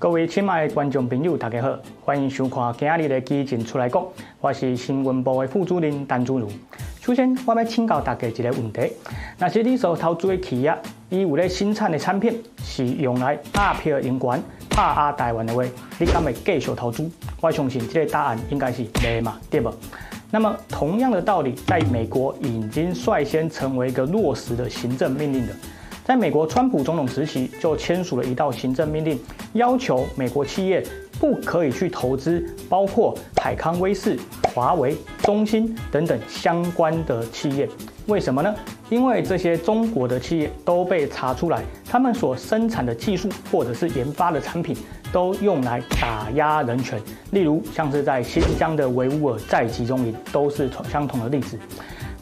各位亲爱的观众朋友，大家好，欢迎收看今日的基金出来讲，我是新闻部的副主任陈祖如。首先，我要请教大家一个问题：那些你所投资的企业，伊有咧生产的产品是用来压迫人员、打压台湾的话，你敢会继续投资？我相信这个答案应该是没嘛，对不？那么，同样的道理，在美国已经率先成为一个落实的行政命令的。在美国，川普总统时期就签署了一道行政命令，要求美国企业不可以去投资包括海康威视、华为、中兴等等相关的企业。为什么呢？因为这些中国的企业都被查出来，他们所生产的技术或者是研发的产品都用来打压人权，例如像是在新疆的维吾尔在集中营都是相同的例子。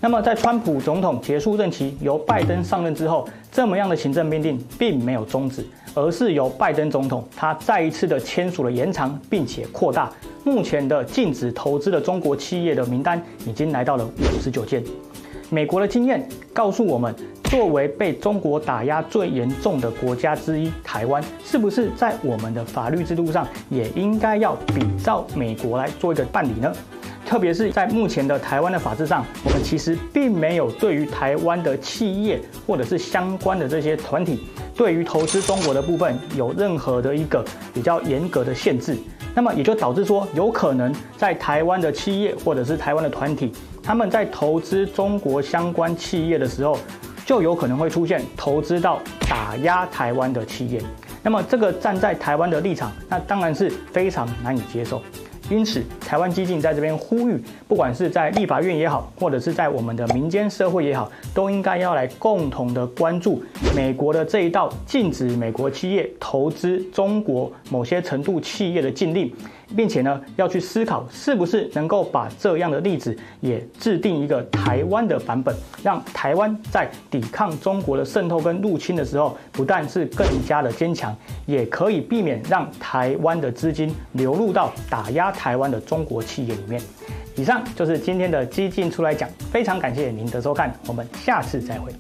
那么，在川普总统结束任期，由拜登上任之后，这么样的行政命令并没有终止，而是由拜登总统他再一次的签署了延长，并且扩大。目前的禁止投资的中国企业的名单已经来到了五十九件。美国的经验告诉我们，作为被中国打压最严重的国家之一，台湾是不是在我们的法律制度上也应该要比照美国来做一个办理呢？特别是在目前的台湾的法制上，我们其实并没有对于台湾的企业或者是相关的这些团体，对于投资中国的部分有任何的一个比较严格的限制。那么也就导致说，有可能在台湾的企业或者是台湾的团体，他们在投资中国相关企业的时候，就有可能会出现投资到打压台湾的企业。那么这个站在台湾的立场，那当然是非常难以接受。因此，台湾基进在这边呼吁，不管是在立法院也好，或者是在我们的民间社会也好，都应该要来共同的关注美国的这一道禁止美国企业投资中国某些程度企业的禁令。并且呢，要去思考是不是能够把这样的例子也制定一个台湾的版本，让台湾在抵抗中国的渗透跟入侵的时候，不但是更加的坚强，也可以避免让台湾的资金流入到打压台湾的中国企业里面。以上就是今天的激进出来讲，非常感谢您的收看，我们下次再会。